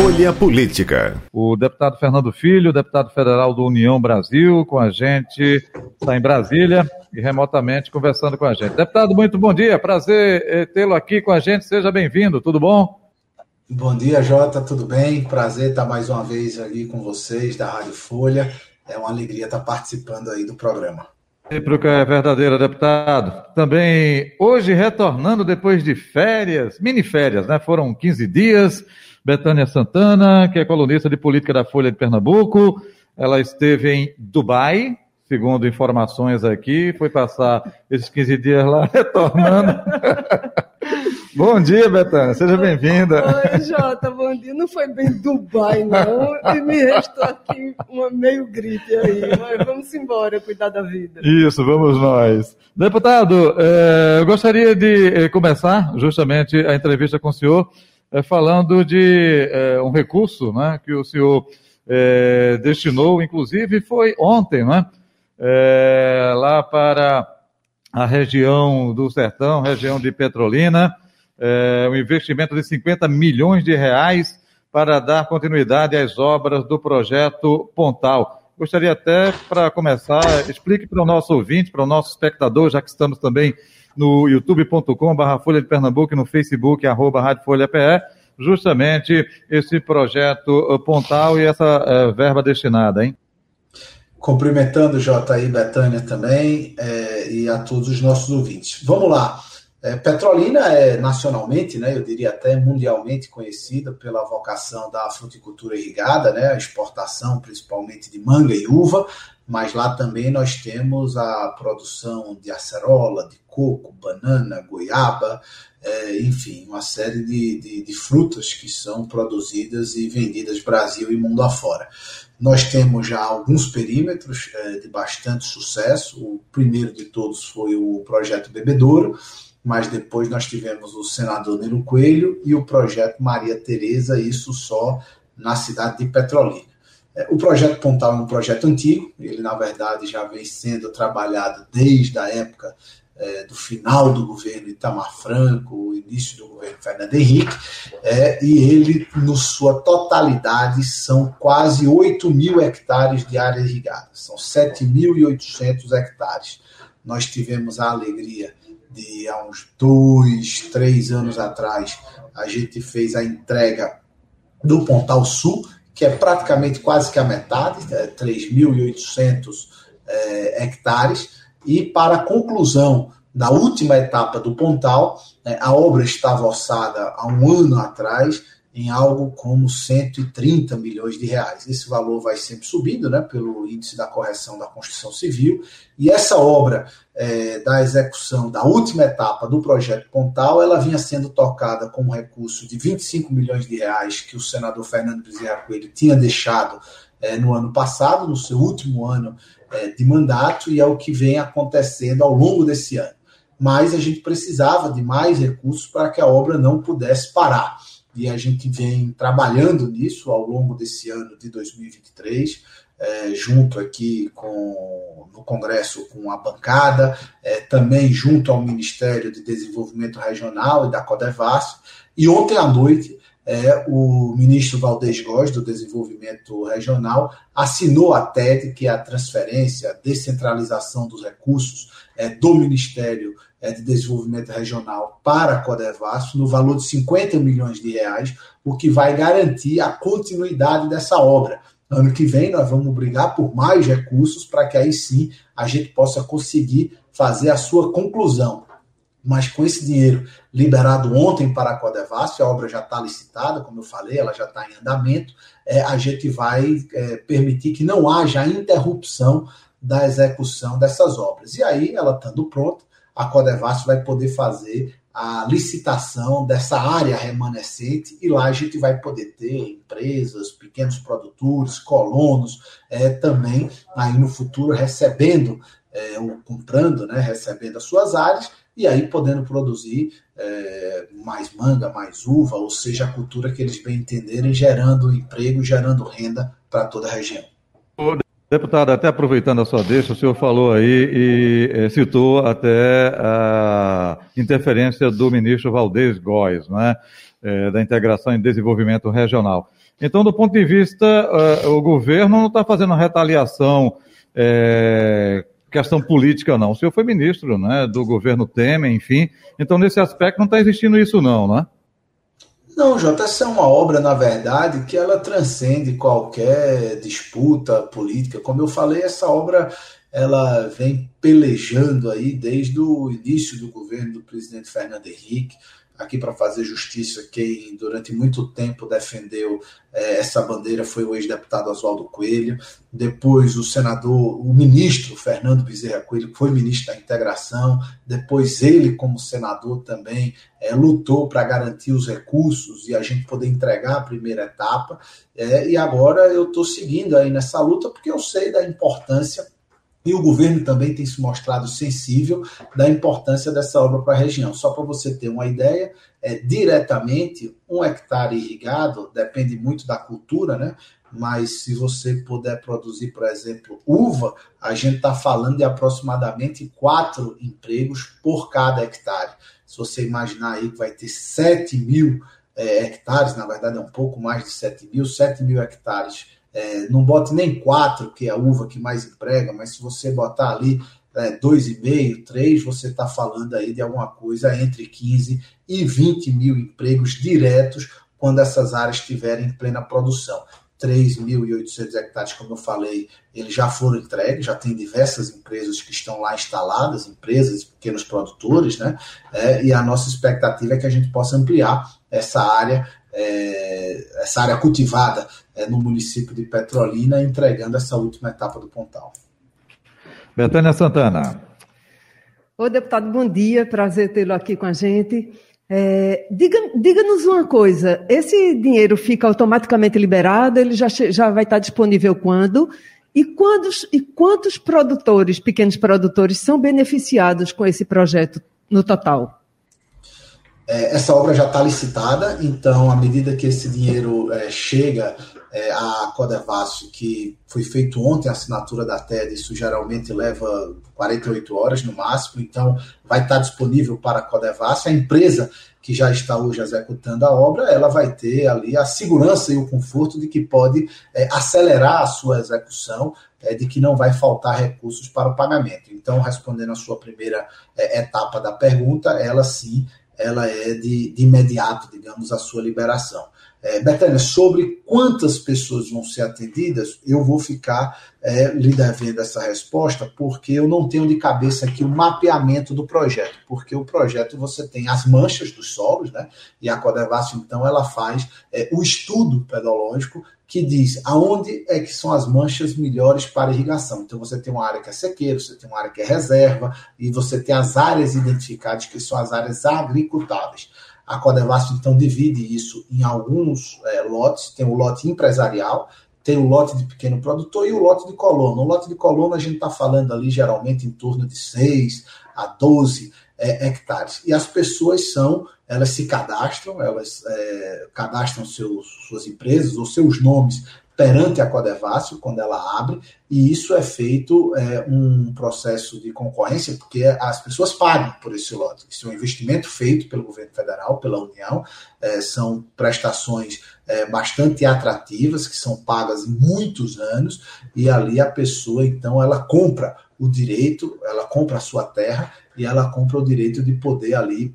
Folha Política. O deputado Fernando Filho, deputado federal do União Brasil, com a gente, está em Brasília e remotamente conversando com a gente. Deputado, muito bom dia, prazer eh, tê-lo aqui com a gente, seja bem-vindo, tudo bom? Bom dia, Jota, tudo bem? Prazer estar mais uma vez ali com vocês da Rádio Folha. É uma alegria estar participando aí do programa. que é verdadeira, deputado. Também hoje retornando depois de férias, mini férias, né? Foram 15 dias Betânia Santana, que é colunista de política da Folha de Pernambuco. Ela esteve em Dubai, segundo informações aqui, foi passar esses 15 dias lá, retornando. bom dia, Betânia, seja bem-vinda. Oi, Jota, bom dia. Não foi bem Dubai, não, e me restou aqui uma meio gripe aí, mas vamos embora cuidar da vida. Isso, vamos nós. Deputado, eh, eu gostaria de eh, começar justamente a entrevista com o senhor é, falando de é, um recurso né, que o senhor é, destinou, inclusive foi ontem, né, é, lá para a região do Sertão, região de Petrolina, é, um investimento de 50 milhões de reais para dar continuidade às obras do projeto Pontal. Gostaria até, para começar, explique para o nosso ouvinte, para o nosso espectador, já que estamos também no youtube.com barra Folha de Pernambuco e no Facebook, arroba Rádio Folha PE, justamente esse projeto Pontal e essa uh, verba destinada, hein? Cumprimentando J.I. Betânia também é, e a todos os nossos ouvintes. Vamos lá. É, Petrolina é nacionalmente, né, eu diria até mundialmente conhecida pela vocação da fruticultura irrigada, né, a exportação principalmente de manga e uva, mas lá também nós temos a produção de acerola, de coco, banana, goiaba, é, enfim, uma série de, de, de, frutas que são produzidas e vendidas Brasil e mundo afora. Nós temos já alguns perímetros é, de bastante sucesso. O primeiro de todos foi o projeto Bebedouro, mas depois nós tivemos o senador Nilo Coelho e o projeto Maria Tereza, isso só na cidade de Petrolina. É, o projeto Pontal é um projeto antigo, ele na verdade já vem sendo trabalhado desde a época é, do final do governo Itamar Franco, o início do governo Fernando Henrique, é, e ele, na sua totalidade, são quase 8 mil hectares de área irrigada, são 7.800 hectares. Nós tivemos a alegria de, há uns dois, três anos atrás, a gente fez a entrega do Pontal Sul, que é praticamente quase que a metade, é 3.800 é, hectares, e para a conclusão da última etapa do Pontal, é, a obra estava orçada há um ano atrás em algo como 130 milhões de reais. Esse valor vai sempre subindo, né, pelo índice da correção da construção civil, e essa obra é, da execução da última etapa do projeto Pontal, ela vinha sendo tocada com um recurso de 25 milhões de reais que o senador Fernando Bezerra Coelho tinha deixado é, no ano passado, no seu último ano é, de mandato, e é o que vem acontecendo ao longo desse ano. Mas a gente precisava de mais recursos para que a obra não pudesse parar e a gente vem trabalhando nisso ao longo desse ano de 2023, é, junto aqui com no Congresso com a bancada, é, também junto ao Ministério de Desenvolvimento Regional e da Codevasf. E ontem à noite, é, o ministro Valdez Góes, do Desenvolvimento Regional, assinou a TED, que é a transferência, a descentralização dos recursos é, do Ministério é, de Desenvolvimento Regional para a Codevasf no valor de 50 milhões de reais, o que vai garantir a continuidade dessa obra. Ano que vem nós vamos brigar por mais recursos para que aí sim a gente possa conseguir fazer a sua conclusão. Mas com esse dinheiro liberado ontem para a Codevasf, a obra já está licitada, como eu falei, ela já está em andamento, é, a gente vai é, permitir que não haja interrupção da execução dessas obras. E aí, ela estando pronta, a Codevasf vai poder fazer a licitação dessa área remanescente e lá a gente vai poder ter empresas, pequenos produtores, colonos, é, também aí no futuro recebendo é, ou comprando, né, recebendo as suas áreas, e aí podendo produzir é, mais manga, mais uva, ou seja, a cultura que eles bem entenderem, gerando emprego, gerando renda para toda a região. Deputado, até aproveitando a sua deixa, o senhor falou aí e é, citou até a interferência do ministro Valdez Góes, né, é, da integração e desenvolvimento regional. Então, do ponto de vista, uh, o governo não está fazendo retaliação, é, questão política, não. O senhor foi ministro né, do governo Temer, enfim. Então, nesse aspecto, não está existindo isso, não, né? Não, Jota, essa é uma obra, na verdade, que ela transcende qualquer disputa política. Como eu falei, essa obra ela vem pelejando aí desde o início do governo do presidente Fernando Henrique aqui para fazer justiça, quem durante muito tempo defendeu é, essa bandeira foi o ex-deputado Oswaldo Coelho, depois o senador, o ministro Fernando Bezerra Coelho, que foi ministro da integração, depois ele, como senador, também é, lutou para garantir os recursos e a gente poder entregar a primeira etapa, é, e agora eu estou seguindo aí nessa luta porque eu sei da importância e o governo também tem se mostrado sensível da importância dessa obra para a região. Só para você ter uma ideia, é, diretamente, um hectare irrigado depende muito da cultura, né? Mas se você puder produzir, por exemplo, uva, a gente está falando de aproximadamente quatro empregos por cada hectare. Se você imaginar aí que vai ter 7 mil é, hectares, na verdade é um pouco mais de 7 mil, 7 mil hectares é, não bote nem quatro, que é a uva que mais emprega, mas se você botar ali é, dois e meio, três, você está falando aí de alguma coisa entre 15 e 20 mil empregos diretos quando essas áreas estiverem em plena produção. 3.800 hectares, como eu falei, eles já foram entregues, já tem diversas empresas que estão lá instaladas, empresas, pequenos produtores, né? É, e a nossa expectativa é que a gente possa ampliar essa área é, essa área cultivada é, no município de Petrolina, entregando essa última etapa do Pontal. Betânia Santana. Oi, deputado, bom dia, prazer tê-lo aqui com a gente. É, Diga-nos diga uma coisa: esse dinheiro fica automaticamente liberado? Ele já, já vai estar disponível quando? E quantos, e quantos produtores, pequenos produtores, são beneficiados com esse projeto no total? É, essa obra já está licitada, então, à medida que esse dinheiro é, chega é, à Codevasf, que foi feito ontem a assinatura da TED, isso geralmente leva 48 horas no máximo, então vai estar disponível para a Codevasf. A empresa que já está hoje executando a obra, ela vai ter ali a segurança e o conforto de que pode é, acelerar a sua execução, é, de que não vai faltar recursos para o pagamento. Então, respondendo a sua primeira é, etapa da pergunta, ela sim ela é de, de imediato, digamos, a sua liberação. É, Betânia, sobre quantas pessoas vão ser atendidas, eu vou ficar é, lhe devendo essa resposta, porque eu não tenho de cabeça aqui o mapeamento do projeto, porque o projeto você tem as manchas dos solos, né? E a Codevasf, então, ela faz é, o estudo pedológico que diz aonde é que são as manchas melhores para irrigação. Então você tem uma área que é sequeiro, você tem uma área que é reserva, e você tem as áreas identificadas que são as áreas agricultáveis. A Codevasf, então, divide isso em alguns é, lotes. Tem o lote empresarial, tem o lote de pequeno produtor e o lote de coluna. O lote de coluna a gente está falando ali geralmente em torno de 6 a 12 é, hectares. E as pessoas são, elas se cadastram, elas é, cadastram seus, suas empresas ou seus nomes perante a Codevasf quando ela abre, e isso é feito é, um processo de concorrência, porque as pessoas pagam por esse lote. Isso é um investimento feito pelo governo federal, pela União, é, são prestações é, bastante atrativas, que são pagas em muitos anos, e ali a pessoa, então, ela compra o direito, ela compra a sua terra e ela compra o direito de poder ali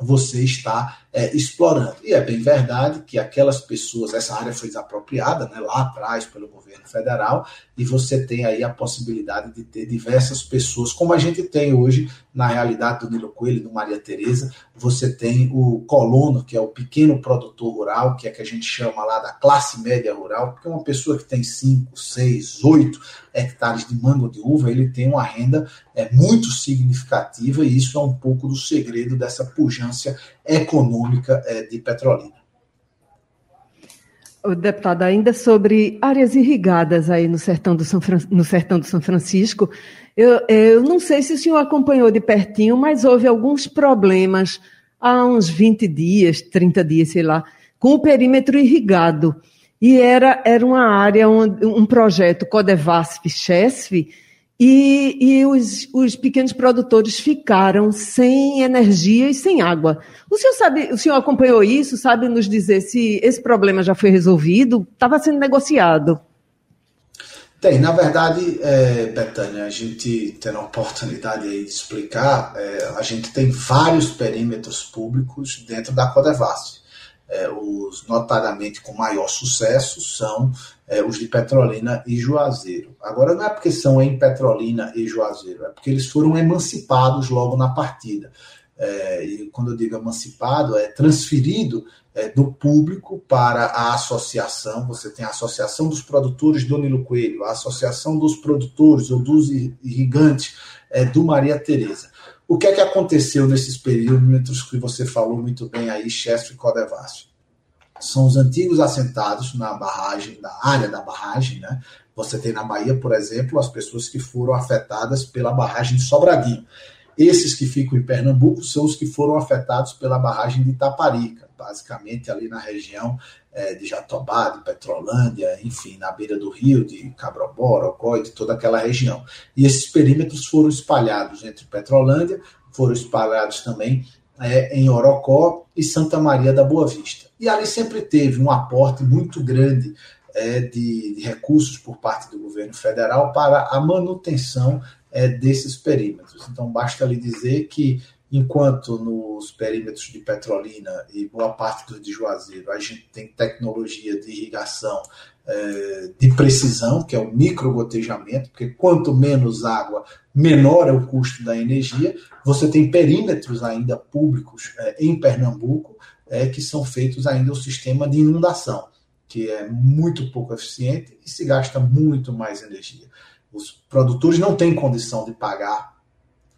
você está é, explorando. E é bem verdade que aquelas pessoas, essa área foi desapropriada né, lá atrás pelo governo federal, e você tem aí a possibilidade de ter diversas pessoas, como a gente tem hoje na realidade do Nilo Coelho, do Maria Tereza, você tem o colono, que é o pequeno produtor rural, que é que a gente chama lá da classe média rural, porque uma pessoa que tem 5, 6, 8 hectares de mango de uva, ele tem uma renda é, muito significativa, e isso é um pouco do segredo dessa pujança econômica é, de Petrolina. O deputado, ainda sobre áreas irrigadas aí no sertão do São, Fran... no sertão do São Francisco, eu, eu não sei se o senhor acompanhou de pertinho, mas houve alguns problemas há uns 20 dias, 30 dias, sei lá, com o perímetro irrigado. E era, era uma área, um, um projeto Codevasf-Chesf, e, e os, os, pequenos produtores ficaram sem energia e sem água. O senhor sabe, o senhor acompanhou isso, sabe nos dizer se esse problema já foi resolvido? Estava sendo negociado. Tem, na verdade, é, Betânia, a gente tendo a oportunidade aí de explicar, é, a gente tem vários perímetros públicos dentro da Codevasf é, os notadamente com maior sucesso são é, os de Petrolina e Juazeiro. Agora, não é porque são em Petrolina e Juazeiro, é porque eles foram emancipados logo na partida. É, e quando eu digo emancipado, é transferido é, do público para a associação. Você tem a Associação dos Produtores do Nilo Coelho, a Associação dos Produtores ou dos Irrigantes é, do Maria Tereza. O que é que aconteceu nesses períodos que você falou muito bem aí, Chesf e Codevasf? São os antigos assentados na barragem, na área da barragem, né? Você tem na Bahia, por exemplo, as pessoas que foram afetadas pela barragem de Sobradinho. Esses que ficam em Pernambuco são os que foram afetados pela barragem de Itaparica, basicamente ali na região é, de Jatobá, de Petrolândia, enfim, na beira do rio, de Cabrobó, Ocói, de toda aquela região. E esses perímetros foram espalhados entre Petrolândia, foram espalhados também é, em Orocó e Santa Maria da Boa Vista. E ali sempre teve um aporte muito grande é, de, de, recursos por parte do governo federal para a manutenção é, desses perímetros. Então, basta lhe dizer que enquanto nos perímetros de Petrolina e boa parte do de Juazeiro a gente tem tecnologia de irrigação é, de precisão, que é o microgotejamento, porque quanto menos água, menor é o custo da energia. Você tem perímetros ainda públicos é, em Pernambuco é, que são feitos ainda o sistema de inundação, que é muito pouco eficiente e se gasta muito mais energia. Os produtores não têm condição de pagar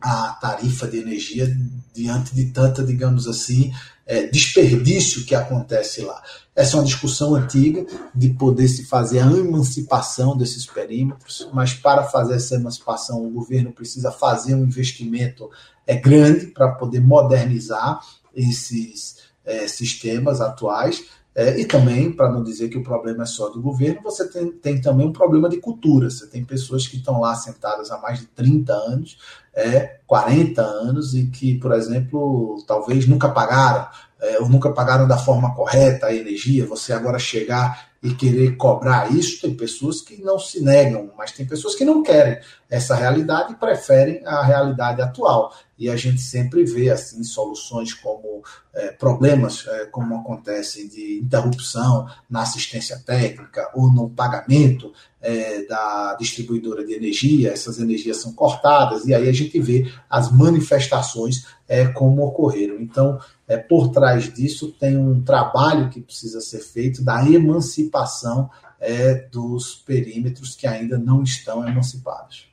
a tarifa de energia diante de tanta, digamos assim, é, desperdício que acontece lá. Essa é uma discussão antiga de poder se fazer a emancipação desses perímetros, mas para fazer essa emancipação o governo precisa fazer um investimento é, grande para poder modernizar esses é, sistemas atuais é, e também, para não dizer que o problema é só do governo, você tem, tem também um problema de cultura. Você tem pessoas que estão lá sentadas há mais de 30 anos, é, 40 anos, e que, por exemplo, talvez nunca pagaram, é, ou nunca pagaram da forma correta a energia. Você agora chegar e querer cobrar isso, tem pessoas que não se negam, mas tem pessoas que não querem essa realidade e preferem a realidade atual. E a gente sempre vê assim soluções como é, problemas é, como acontecem de interrupção na assistência técnica ou no pagamento é, da distribuidora de energia, essas energias são cortadas e aí a gente vê as manifestações é, como ocorreram. Então, é, por trás disso tem um trabalho que precisa ser feito da emancipação é, dos perímetros que ainda não estão emancipados.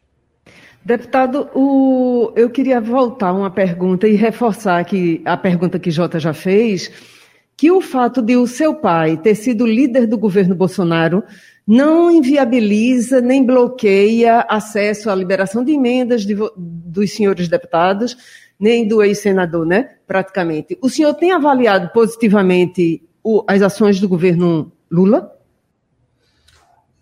Deputado, o, eu queria voltar uma pergunta e reforçar que a pergunta que Jota já fez, que o fato de o seu pai ter sido líder do governo Bolsonaro não inviabiliza nem bloqueia acesso à liberação de emendas de, dos senhores deputados, nem do ex-senador, né? Praticamente. O senhor tem avaliado positivamente o, as ações do governo Lula?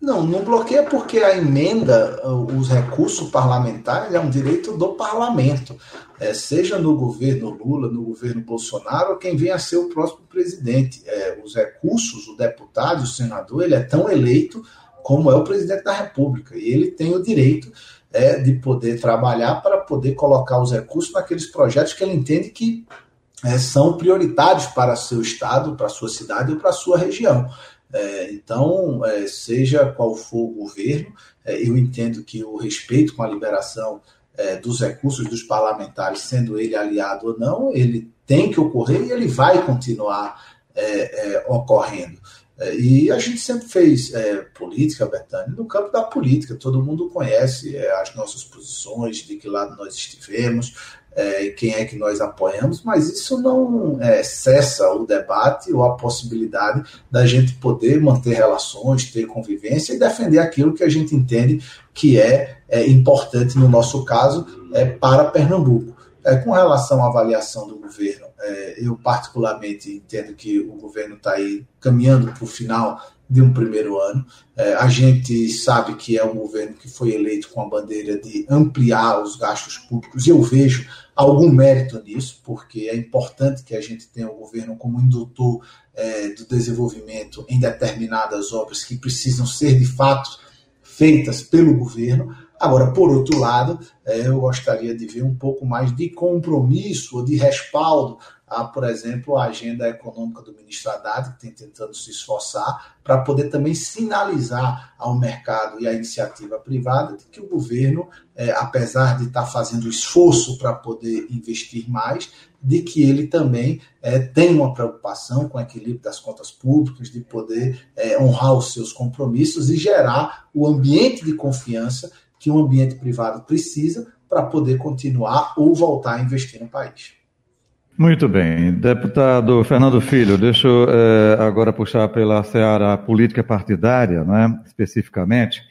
Não, não bloqueia porque a emenda, os recursos parlamentares, é um direito do parlamento. É, seja no governo Lula, no governo Bolsonaro, quem venha a ser o próximo presidente. É, os recursos, o deputado, o senador, ele é tão eleito como é o presidente da República. E ele tem o direito é, de poder trabalhar para poder colocar os recursos naqueles projetos que ele entende que é, são prioritários para seu estado, para sua cidade ou para sua região. É, então, é, seja qual for o governo, é, eu entendo que o respeito com a liberação é, dos recursos dos parlamentares, sendo ele aliado ou não, ele tem que ocorrer e ele vai continuar é, é, ocorrendo. E a gente sempre fez política, Betânia, no campo da política. Todo mundo conhece as nossas posições, de que lado nós estivemos, é, quem é que nós apoiamos, mas isso não é, cessa o debate ou a possibilidade da gente poder manter relações, ter convivência e defender aquilo que a gente entende que é, é importante, no nosso caso, é, para Pernambuco. É, com relação à avaliação do governo, é, eu particularmente entendo que o governo está aí caminhando para o final de um primeiro ano. É, a gente sabe que é um governo que foi eleito com a bandeira de ampliar os gastos públicos, e eu vejo algum mérito nisso, porque é importante que a gente tenha o governo como indutor é, do desenvolvimento em determinadas obras que precisam ser de fato feitas pelo governo. Agora, por outro lado, é, eu gostaria de ver um pouco mais de compromisso ou de respaldo a, por exemplo, a agenda econômica do ministro Haddad, que tem tentando se esforçar para poder também sinalizar ao mercado e à iniciativa privada de que o governo, é, apesar de estar fazendo esforço para poder investir mais, de que ele também é, tem uma preocupação com o equilíbrio das contas públicas, de poder é, honrar os seus compromissos e gerar o ambiente de confiança que o ambiente privado precisa para poder continuar ou voltar a investir no país. Muito bem. Deputado Fernando Filho, deixa eu é, agora puxar pela seara política partidária, né, especificamente,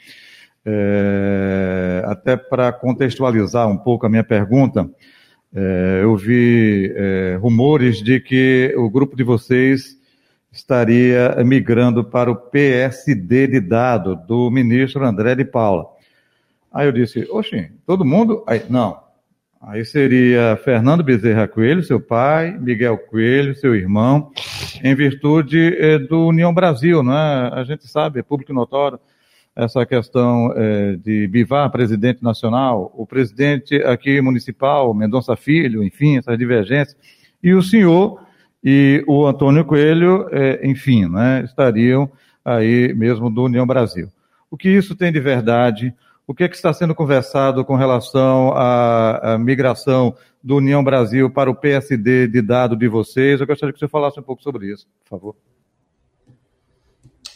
é, até para contextualizar um pouco a minha pergunta. É, eu vi rumores de que o grupo de vocês estaria migrando para o PSD de dado do ministro André de Paula. Aí eu disse, oxe, todo mundo? Aí, não, Aí seria Fernando Bezerra Coelho, seu pai, Miguel Coelho, seu irmão, em virtude eh, do União Brasil, não é? A gente sabe, é público notório, essa questão eh, de Bivar, presidente nacional, o presidente aqui municipal, Mendonça Filho, enfim, essas divergências, e o senhor e o Antônio Coelho, eh, enfim, né, estariam aí mesmo do União Brasil. O que isso tem de verdade? O que, é que está sendo conversado com relação à, à, migração do União Brasil para o PSD de dado de vocês? Eu gostaria que você falasse um pouco sobre isso, por favor.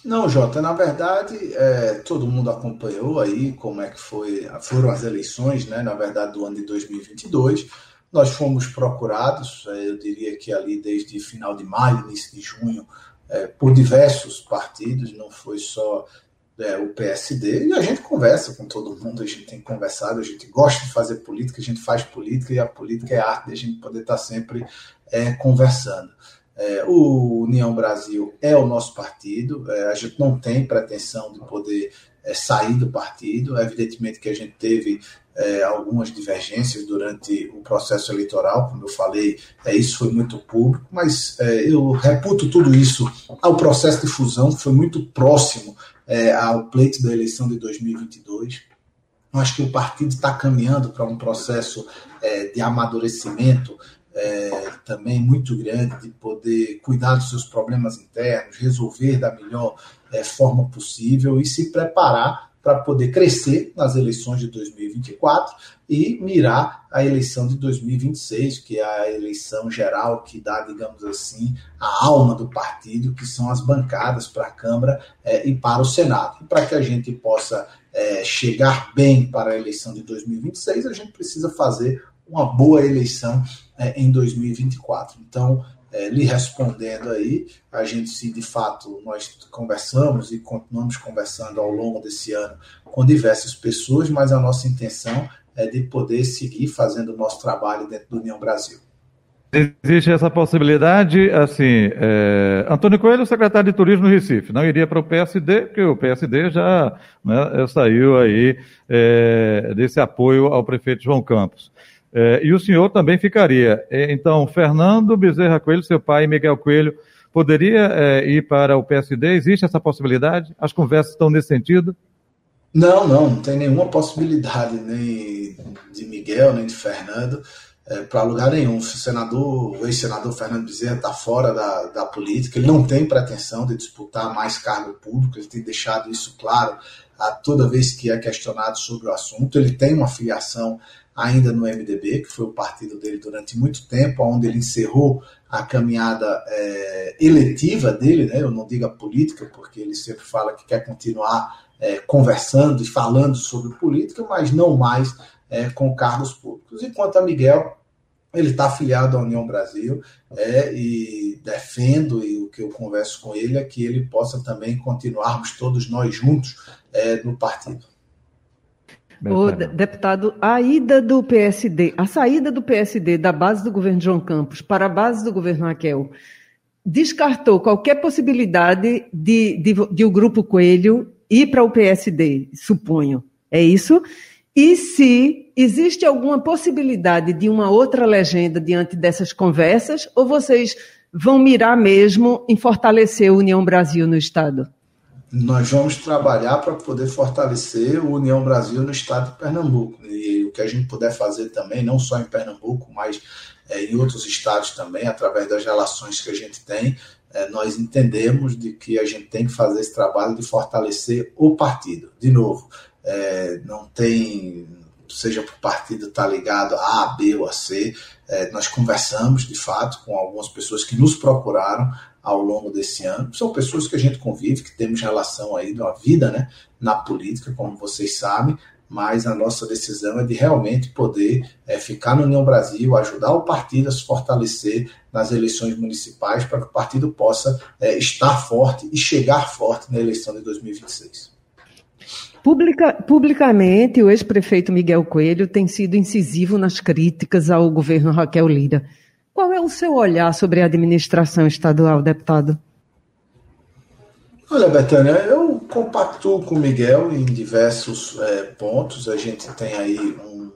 Não, Jota, na verdade, é, todo mundo acompanhou aí como é que foi, foram as eleições, né, na verdade, do ano de 2022. Nós fomos procurados, é, eu diria que ali desde final de maio, início de junho, é, por diversos partidos, não foi só é, o PSD, e a gente conversa com todo mundo, a gente tem conversado, a gente gosta de fazer política, a gente faz política, e a política é arte de a gente poder estar sempre é, conversando. É, o União Brasil é o nosso partido, é, a gente não tem pretensão de poder é, sair do partido, evidentemente que a gente teve é, algumas divergências durante o processo eleitoral, como eu falei, isso foi muito público, mas eu reputo tudo isso ao processo de fusão, que foi muito próximo é, ao pleito da eleição de 2022. Eu acho que o partido está caminhando para um processo é, de amadurecimento é, também muito grande, de poder cuidar dos seus problemas internos, resolver da melhor é, forma possível e se preparar para poder crescer nas eleições de 2024 e mirar a eleição de 2026, que é a eleição geral que dá, digamos assim, a alma do partido, que são as bancadas para a Câmara é, e para o Senado. E para que a gente possa é, chegar bem para a eleição de 2026, a gente precisa fazer uma boa eleição é, em 2024. Então, é, lhe respondendo aí, a gente se de fato nós conversamos e continuamos conversando ao longo desse ano com diversas pessoas, mas a nossa intenção é de poder seguir fazendo o nosso trabalho dentro do União Brasil. Existe essa possibilidade, assim, é, Antônio Coelho, secretário de Turismo no Recife, não iria para o PSD, porque o PSD já né, saiu aí é, desse apoio ao prefeito João Campos. É, e o senhor também ficaria. É, então, Fernando Bezerra Coelho, seu pai, Miguel Coelho, poderia é, ir para o PSD? Existe essa possibilidade? As conversas estão nesse sentido? Não, não, não tem nenhuma possibilidade, nem de Miguel, nem de Fernando, é, para lugar nenhum. O senador, o ex-senador Fernando Bezerra está fora da, da política, ele não tem pretensão de disputar mais cargo público, ele tem deixado isso claro a toda vez que é questionado sobre o assunto. Ele tem uma filiação ainda no MDB, que foi o partido dele durante muito tempo, onde ele encerrou a caminhada é, eletiva dele, né? eu não digo a política, porque ele sempre fala que quer continuar é, conversando e falando sobre política, mas não mais é, com cargos públicos. Enquanto a Miguel, ele está afiliado à União Brasil é, e defendo, e o que eu converso com ele é que ele possa também continuarmos todos nós juntos é, no partido. O deputado, a ida do PSD, a saída do PSD da base do governo João Campos para a base do governo Raquel, descartou qualquer possibilidade de, de, de o Grupo Coelho ir para o PSD, suponho. É isso? E se existe alguma possibilidade de uma outra legenda diante dessas conversas, ou vocês vão mirar mesmo em fortalecer a União Brasil no Estado? Nós vamos trabalhar para poder fortalecer o União Brasil no Estado de Pernambuco. E o que a gente puder fazer também, não só em Pernambuco, mas é, em outros estados também, através das relações que a gente tem, é, nós entendemos de que a gente tem que fazer esse trabalho de fortalecer o partido. De novo, é, não tem, seja para o partido estar tá ligado a A, B ou a C, é, nós conversamos de fato com algumas pessoas que nos procuraram ao longo desse ano. São pessoas que a gente convive, que temos relação aí uma vida né, na política, como vocês sabem, mas a nossa decisão é de realmente poder é, ficar no União Brasil, ajudar o partido a se fortalecer nas eleições municipais para que o partido possa é, estar forte e chegar forte na eleição de 2026. Publica, publicamente, o ex-prefeito Miguel Coelho tem sido incisivo nas críticas ao governo Raquel Lira. Qual é o seu olhar sobre a administração estadual, deputado? Olha, Betânia, eu compactuo com o Miguel em diversos é, pontos. A gente tem aí um,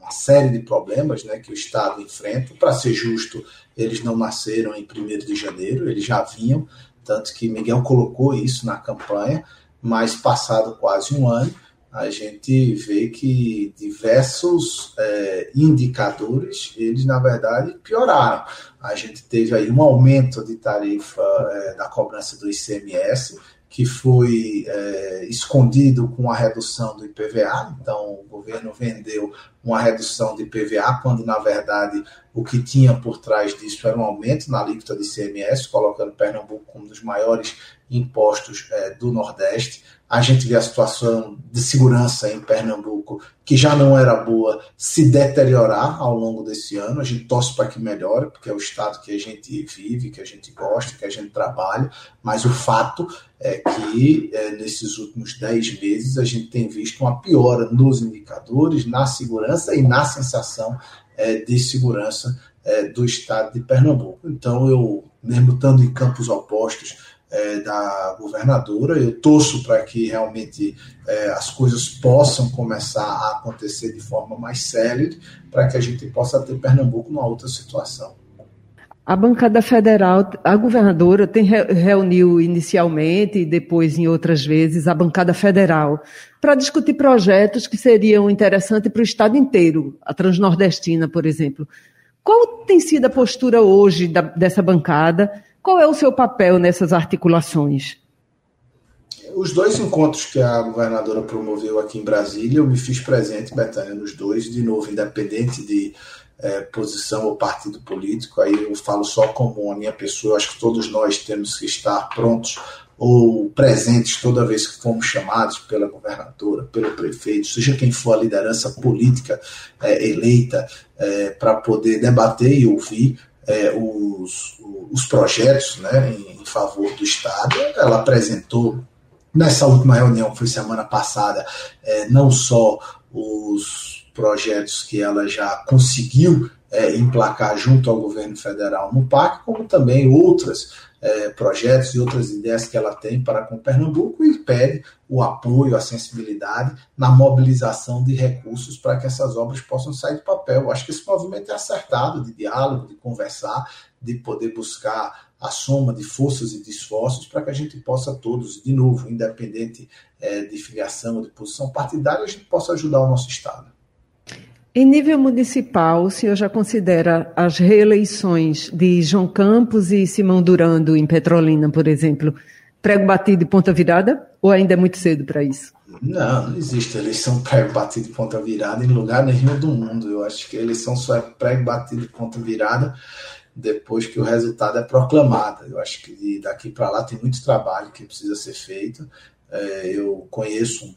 uma série de problemas né, que o Estado enfrenta. Para ser justo, eles não nasceram em 1 de janeiro, eles já vinham, tanto que Miguel colocou isso na campanha mas passado quase um ano, a gente vê que diversos é, indicadores, eles na verdade pioraram. A gente teve aí um aumento de tarifa é, da cobrança do ICMS, que foi é, escondido com a redução do IPVA. Então, o governo vendeu uma redução de IPVA, quando na verdade o que tinha por trás disso era um aumento na alíquota de ICMS, colocando Pernambuco como um dos maiores impostos é, do Nordeste. A gente vê a situação de segurança em Pernambuco, que já não era boa, se deteriorar ao longo desse ano. A gente torce para que melhore, porque é o estado que a gente vive, que a gente gosta, que a gente trabalha. Mas o fato é que é, nesses últimos dez meses a gente tem visto uma piora nos indicadores, na segurança e na sensação é, de segurança é, do estado de Pernambuco. Então, eu, mesmo estando em campos opostos, é, da governadora. Eu torço para que realmente é, as coisas possam começar a acontecer de forma mais célere, para que a gente possa ter Pernambuco numa outra situação. A bancada federal, a governadora tem reuniu inicialmente e depois em outras vezes a bancada federal para discutir projetos que seriam interessantes para o estado inteiro, a transnordestina, por exemplo. Qual tem sido a postura hoje da, dessa bancada qual é o seu papel nessas articulações? Os dois encontros que a governadora promoveu aqui em Brasília, eu me fiz presente, Betânia, nos dois, de novo, independente de é, posição ou partido político, aí eu falo só como a minha pessoa, acho que todos nós temos que estar prontos ou presentes toda vez que fomos chamados pela governadora, pelo prefeito, seja quem for a liderança política é, eleita, é, para poder debater e ouvir é, os, os projetos né, em, em favor do Estado. Ela apresentou nessa última reunião, que foi semana passada, é, não só os projetos que ela já conseguiu é, emplacar junto ao governo federal no PAC, como também outras é, projetos e outras ideias que ela tem para com Pernambuco e pede o apoio, a sensibilidade na mobilização de recursos para que essas obras possam sair do papel. Eu acho que esse movimento é acertado de diálogo, de conversar, de poder buscar a soma de forças e de esforços para que a gente possa todos, de novo, independente é, de filiação ou de posição partidária, a gente possa ajudar o nosso Estado. Em nível municipal, o senhor já considera as reeleições de João Campos e Simão Durando em Petrolina, por exemplo, prego batido e ponta virada? Ou ainda é muito cedo para isso? Não, não existe eleição prego batido e ponta virada em lugar nenhum do mundo. Eu acho que a eleição só é prego batido e ponta virada depois que o resultado é proclamado. Eu acho que daqui para lá tem muito trabalho que precisa ser feito. É, eu conheço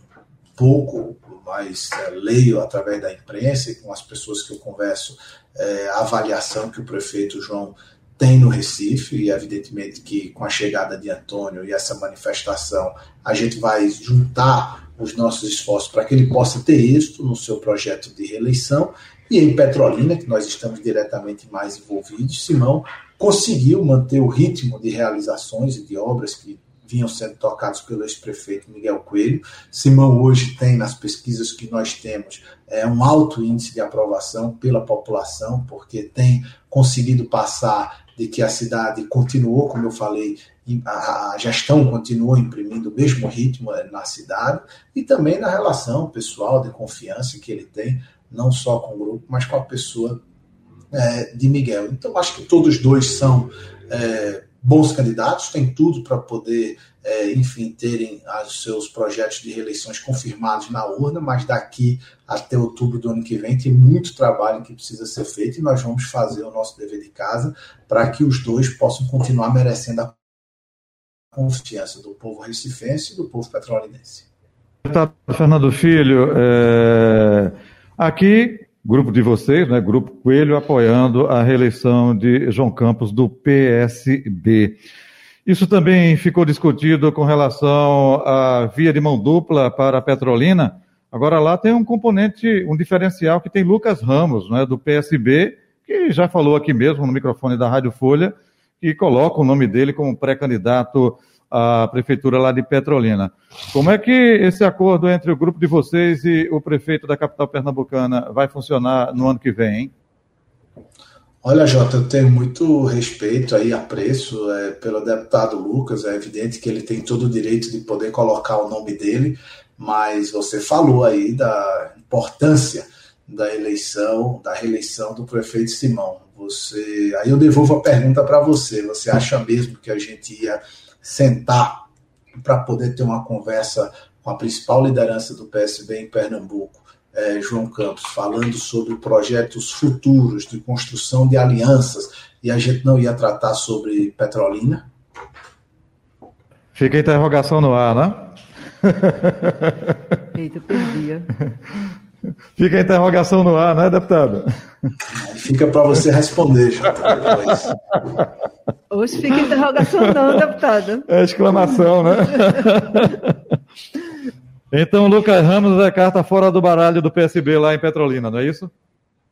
pouco, mas é, leio através da imprensa e com as pessoas que eu converso é, a avaliação que o prefeito João tem no Recife, e evidentemente que com a chegada de Antônio e essa manifestação, a gente vai juntar os nossos esforços para que ele possa ter êxito no seu projeto de reeleição. E em Petrolina, que nós estamos diretamente mais envolvidos, Simão conseguiu manter o ritmo de realizações e de obras que vinham sendo tocados pelo ex-prefeito Miguel Coelho. Simão hoje tem, nas pesquisas que nós temos, é, um alto índice de aprovação pela população, porque tem conseguido passar de que a cidade continuou, como eu falei, a gestão continuou imprimindo o mesmo ritmo eh, na cidade e também na relação pessoal de confiança que ele tem, não só com o grupo, mas com a pessoa é, de Miguel. Então, acho que todos dois são é, bons candidatos, têm tudo para poder, é, enfim, terem os seus projetos de reeleições confirmados na urna, mas daqui até outubro do ano que vem tem muito trabalho que precisa ser feito e nós vamos fazer o nosso dever de casa para que os dois possam continuar merecendo a confiança do povo recifense e do povo petrolinense. Fernando Filho, é... aqui grupo de vocês, né, Grupo Coelho, apoiando a reeleição de João Campos do PSB. Isso também ficou discutido com relação à via de mão dupla para a Petrolina. Agora lá tem um componente, um diferencial que tem Lucas Ramos, né, do PSB, que já falou aqui mesmo no microfone da Rádio Folha, que coloca o nome dele como pré-candidato a prefeitura lá de Petrolina. Como é que esse acordo entre o grupo de vocês e o prefeito da capital pernambucana vai funcionar no ano que vem, hein? Olha, Jota, eu tenho muito respeito aí, apreço é, pelo deputado Lucas. É evidente que ele tem todo o direito de poder colocar o nome dele, mas você falou aí da importância da eleição, da reeleição do prefeito Simão. Você, aí eu devolvo a pergunta para você. Você acha mesmo que a gente ia sentar para poder ter uma conversa com a principal liderança do PSB em Pernambuco, é, João Campos, falando sobre projetos futuros de construção de alianças, e a gente não ia tratar sobre Petrolina? Fica a interrogação no ar, né? Eita, perdia. Fica a interrogação no ar, né, deputado? Fica para você responder, depois. Hoje fica interrogação não, deputado. É exclamação, né? então, Lucas Ramos é carta fora do baralho do PSB lá em Petrolina, não é isso?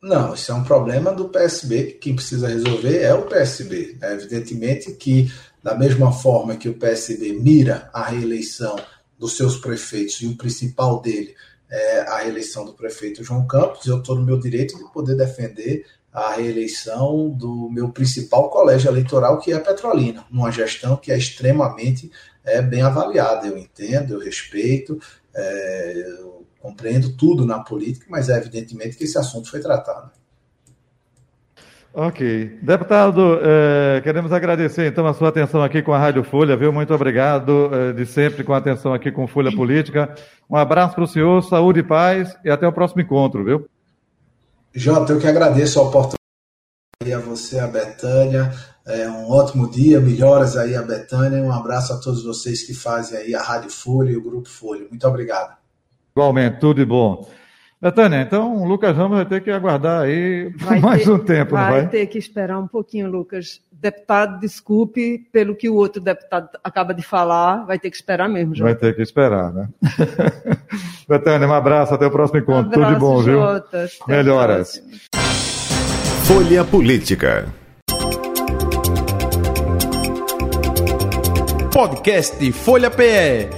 Não, isso é um problema do PSB, quem precisa resolver é o PSB. É evidentemente que, da mesma forma que o PSB mira a reeleição dos seus prefeitos e o principal dele é a reeleição do prefeito João Campos, eu estou no meu direito de poder defender a reeleição do meu principal colégio eleitoral, que é a Petrolina, uma gestão que é extremamente é, bem avaliada. Eu entendo, eu respeito, é, eu compreendo tudo na política, mas é evidentemente que esse assunto foi tratado. Ok. Deputado, eh, queremos agradecer então a sua atenção aqui com a Rádio Folha, viu? Muito obrigado eh, de sempre com a atenção aqui com Folha Política. Um abraço para o senhor, saúde e paz e até o próximo encontro, viu? Jota, eu que agradeço a oportunidade a você, a Betânia. É um ótimo dia, melhoras aí a Betânia. Um abraço a todos vocês que fazem aí a Rádio Folha e o Grupo Folha. Muito obrigado. Igualmente, tudo de bom. Betânia, então o Lucas Ramos vai ter que aguardar aí vai mais ter, um tempo, vai não vai? Ter que esperar um pouquinho, Lucas. Deputado, desculpe pelo que o outro deputado acaba de falar, vai ter que esperar mesmo, Jota. Vai ter que esperar, né? Betânia, um abraço, até o próximo encontro. Um abraço, Tudo de bom, Jota. viu? Melhoras. Folha Política. Podcast Folha PE.